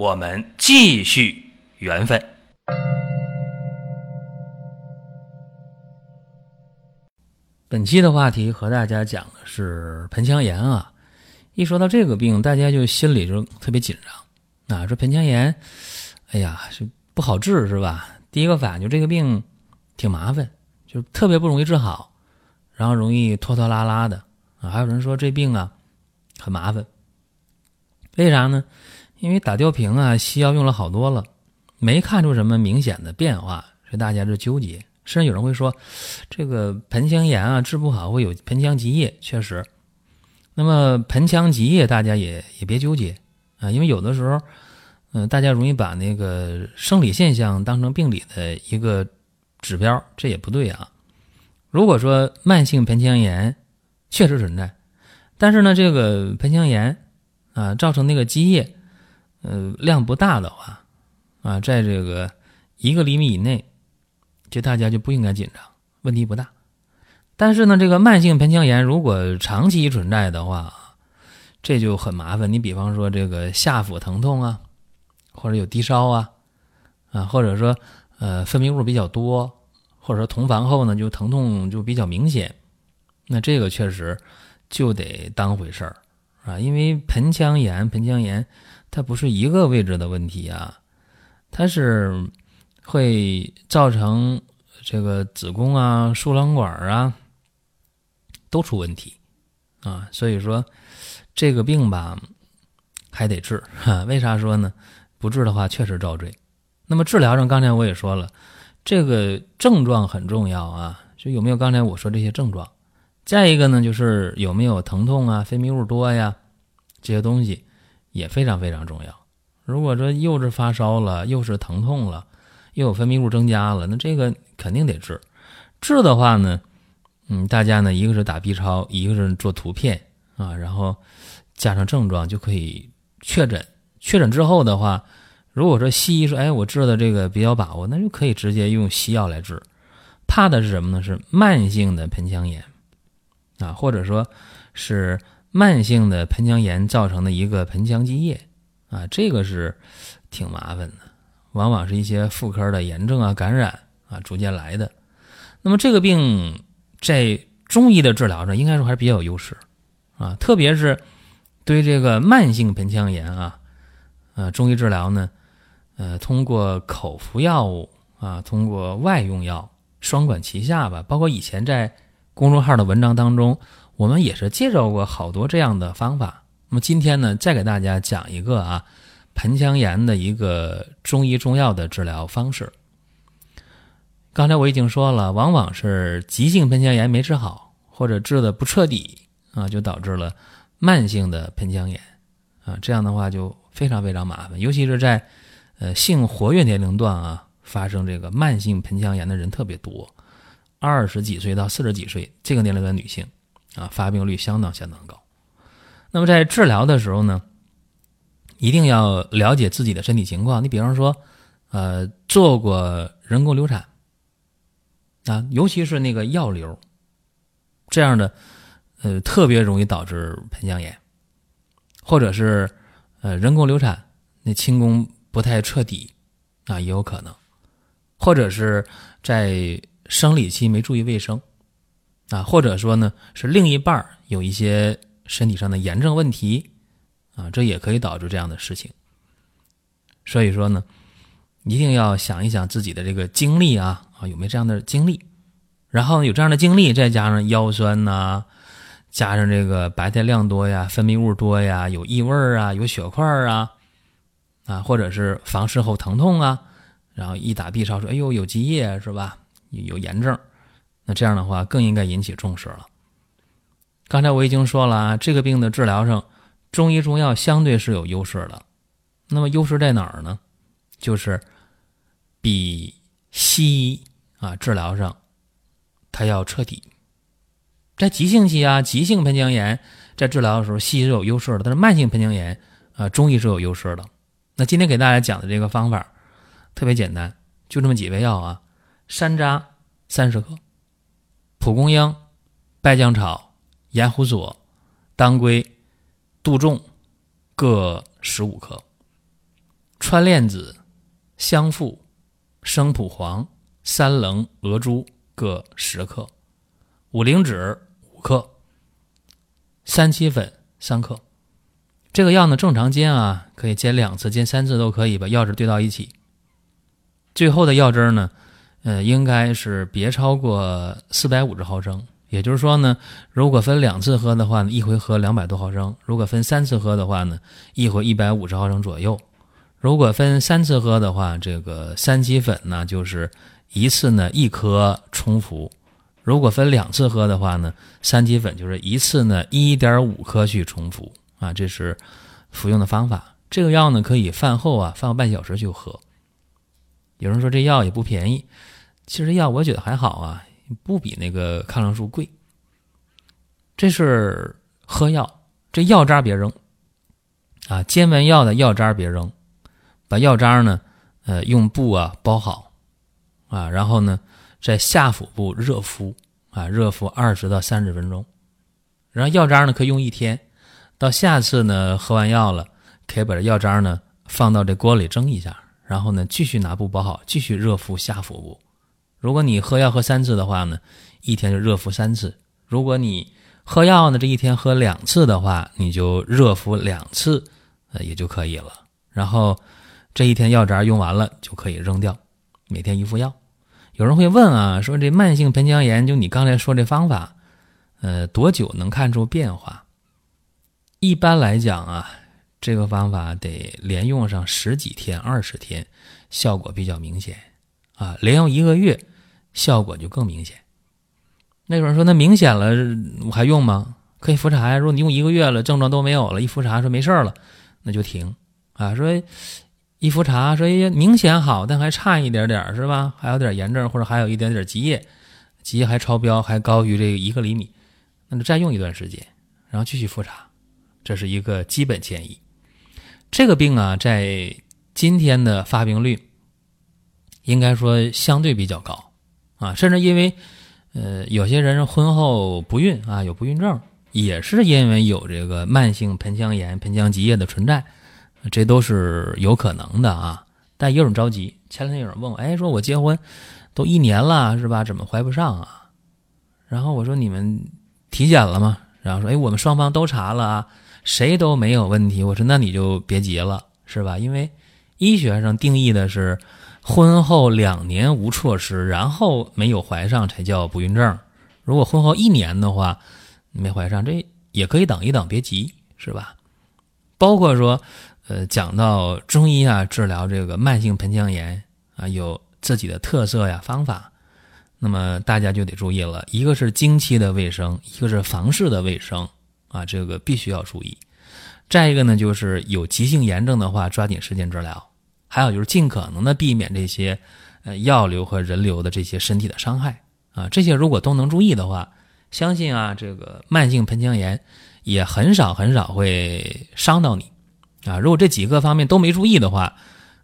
我们继续缘分。本期的话题和大家讲的是盆腔炎啊。一说到这个病，大家就心里就特别紧张啊。说盆腔炎，哎呀，是不好治是吧？第一个反应就这个病挺麻烦，就特别不容易治好，然后容易拖拖拉拉的啊。还有人说这病啊很麻烦，为啥呢？因为打吊瓶啊，西药用了好多了，没看出什么明显的变化，所以大家就纠结。甚至有人会说，这个盆腔炎啊治不好会有盆腔积液，确实。那么盆腔积液大家也也别纠结啊，因为有的时候，嗯，大家容易把那个生理现象当成病理的一个指标，这也不对啊。如果说慢性盆腔炎确实存在，但是呢，这个盆腔炎啊造成那个积液，呃，量不大的话，啊，在这个一个厘米以内。这大家就不应该紧张，问题不大。但是呢，这个慢性盆腔炎如果长期存在的话，这就很麻烦。你比方说这个下腹疼痛啊，或者有低烧啊，啊，或者说呃分泌物比较多，或者说同房后呢就疼痛就比较明显，那这个确实就得当回事儿啊，因为盆腔炎，盆腔炎它不是一个位置的问题啊，它是。会造成这个子宫啊、输卵管啊都出问题啊，所以说这个病吧还得治。为啥说呢？不治的话确实遭罪。那么治疗上，刚才我也说了，这个症状很重要啊，就有没有刚才我说这些症状。再一个呢，就是有没有疼痛啊、分泌物多呀，这些东西也非常非常重要。如果说又是发烧了，又是疼痛了。又有分泌物增加了，那这个肯定得治。治的话呢，嗯，大家呢一个是打 B 超，一个是做图片啊，然后加上症状就可以确诊。确诊之后的话，如果说西医说，哎，我治的这个比较把握，那就可以直接用西药来治。怕的是什么呢？是慢性的盆腔炎啊，或者说是慢性的盆腔炎造成的一个盆腔积液啊，这个是挺麻烦的。往往是一些妇科的炎症啊、感染啊逐渐来的。那么这个病在中医的治疗上，应该说还是比较有优势啊，特别是对这个慢性盆腔炎啊，呃，中医治疗呢，呃，通过口服药物啊，通过外用药，双管齐下吧。包括以前在公众号的文章当中，我们也是介绍过好多这样的方法。那么今天呢，再给大家讲一个啊。盆腔炎的一个中医中药的治疗方式。刚才我已经说了，往往是急性盆腔炎没治好，或者治的不彻底啊，就导致了慢性的盆腔炎啊。这样的话就非常非常麻烦，尤其是在呃性活跃年龄段啊，发生这个慢性盆腔炎的人特别多，二十几岁到四十几岁这个年龄的女性啊，发病率相当相当高。那么在治疗的时候呢？一定要了解自己的身体情况。你比方说，呃，做过人工流产啊，尤其是那个药流这样的，呃，特别容易导致盆腔炎，或者是呃人工流产，那清宫不太彻底啊，也有可能，或者是在生理期没注意卫生啊，或者说呢是另一半有一些身体上的炎症问题。啊，这也可以导致这样的事情。所以说呢，一定要想一想自己的这个经历啊啊，有没有这样的经历？然后有这样的经历，再加上腰酸呐，加上这个白带量多呀，分泌物多呀，有异味啊，有血块啊，啊，或者是房事后疼痛啊，然后一打 B 超说，哎呦，有积液是吧？有炎症，那这样的话更应该引起重视了。刚才我已经说了啊，这个病的治疗上。中医中药相对是有优势的，那么优势在哪儿呢？就是比西医啊治疗上它要彻底。在急性期啊，急性盆腔炎在治疗的时候，西医是有优势的，但是慢性盆腔炎啊，中医是有优势的。那今天给大家讲的这个方法特别简单，就这么几味药啊：山楂三十克，蒲公英、败酱草、盐胡索、当归、杜仲各十五克，川链子、香附、生蒲黄、三棱、鹅珠各十克，五灵脂五。克，三七粉三克，这个药呢，正常煎啊，可以煎两次，煎三次都可以把药汁兑到一起。最后的药汁呢，呃，应该是别超过四百五十毫升。也就是说呢，如果分两次喝的话呢，一回喝两百多毫升；如果分三次喝的话呢，一回一百五十毫升左右。如果分三次喝的话，这个三七粉呢，就是一次呢一颗冲服。如果分两次喝的话呢，三七粉就是一次呢一点五克去冲服啊，这是服用的方法。这个药呢可以饭后啊，饭后半小时就喝。有人说这药也不便宜，其实药我觉得还好啊，不比那个抗生素贵。这是喝药，这药渣别扔啊，煎完药的药渣别扔，把药渣呢，呃，用布啊包好啊，然后呢。在下腹部热敷啊，热敷二十到三十分钟，然后药渣呢可以用一天。到下次呢喝完药了，可以把这药渣呢放到这锅里蒸一下，然后呢继续拿布包好，继续热敷下腹部。如果你喝药喝三次的话呢，一天就热敷三次；如果你喝药呢这一天喝两次的话，你就热敷两次，呃也就可以了。然后这一天药渣用完了就可以扔掉，每天一副药。有人会问啊，说这慢性盆腔炎，就你刚才说这方法，呃，多久能看出变化？一般来讲啊，这个方法得连用上十几天、二十天，效果比较明显啊。连用一个月，效果就更明显。那有人说，那明显了我还用吗？可以复查呀。如果你用一个月了，症状都没有了，一复查说没事了，那就停啊。说。一复查说，哎，明显好，但还差一点点，是吧？还有点炎症，或者还有一点点积液，积液还超标，还高于这一个厘米，那就再用一段时间，然后继续复查，这是一个基本建议。这个病啊，在今天的发病率应该说相对比较高啊，甚至因为呃，有些人婚后不孕啊，有不孕症，也是因为有这个慢性盆腔炎、盆腔积液的存在。这都是有可能的啊，但也有人着急。前两天有人问我，哎，说我结婚都一年了，是吧？怎么怀不上啊？然后我说你们体检了吗？然后说，哎，我们双方都查了啊，谁都没有问题。我说那你就别急了，是吧？因为医学上定义的是婚后两年无措施，然后没有怀上才叫不孕症。如果婚后一年的话没怀上，这也可以等一等，别急，是吧？包括说。呃，讲到中医啊，治疗这个慢性盆腔炎啊，有自己的特色呀方法，那么大家就得注意了。一个是经期的卫生，一个是房事的卫生啊，这个必须要注意。再一个呢，就是有急性炎症的话，抓紧时间治疗。还有就是尽可能的避免这些呃药流和人流的这些身体的伤害啊，这些如果都能注意的话，相信啊，这个慢性盆腔炎也很少很少会伤到你。啊，如果这几个方面都没注意的话，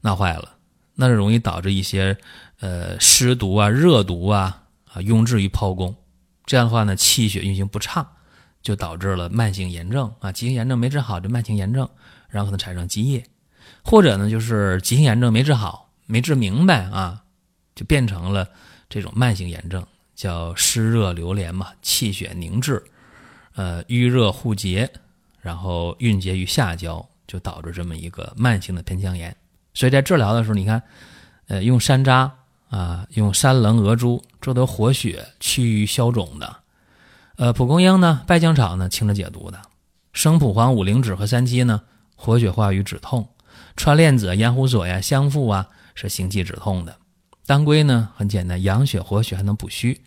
那坏了，那是容易导致一些呃湿毒啊、热毒啊啊壅滞于胞宫，这样的话呢，气血运行不畅，就导致了慢性炎症啊，急性炎症没治好，这慢性炎症，然后可能产生积液，或者呢就是急性炎症没治好，没治明白啊，就变成了这种慢性炎症，叫湿热流连嘛，气血凝滞，呃瘀热互结，然后蕴结于下焦。就导致这么一个慢性的盆腔炎，所以在治疗的时候，你看，呃，用山楂啊，用山棱、鹅珠，这都活血、祛瘀、消肿的；呃，蒲公英呢，败酱草呢，清热解毒的；生蒲黄、五灵脂和三七呢，活血化瘀、止痛；川链子、盐胡索呀、香附啊，是行气止痛的；当归呢，很简单，养血活血，还能补虚；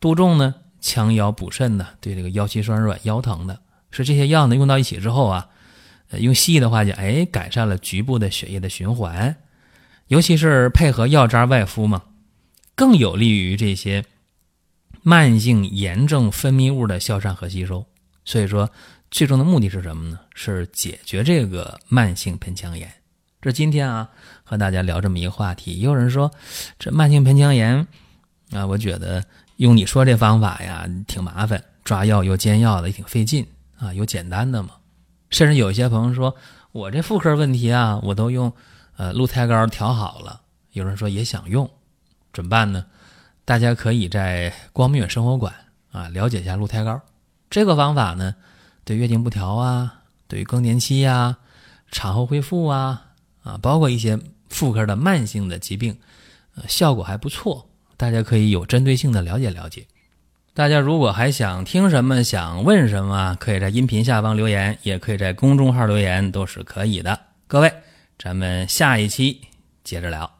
杜仲呢，强腰补肾的，对这个腰膝酸软、腰疼的，是这些药呢，用到一起之后啊。用西医的话讲，哎，改善了局部的血液的循环，尤其是配合药渣外敷嘛，更有利于这些慢性炎症分泌物的消散和吸收。所以说，最终的目的是什么呢？是解决这个慢性盆腔炎。这今天啊，和大家聊这么一个话题。也有人说，这慢性盆腔炎啊，我觉得用你说这方法呀，挺麻烦，抓药又煎药的，也挺费劲啊。有简单的吗？甚至有一些朋友说，我这妇科问题啊，我都用呃鹿胎膏调好了。有人说也想用，怎么办呢？大家可以在光明远生活馆啊了解一下鹿胎膏这个方法呢，对月经不调啊，对于更年期呀、产后恢复啊。啊，包括一些妇科的慢性的疾病，效果还不错，大家可以有针对性的了解了解。大家如果还想听什么，想问什么，可以在音频下方留言，也可以在公众号留言，都是可以的。各位，咱们下一期接着聊。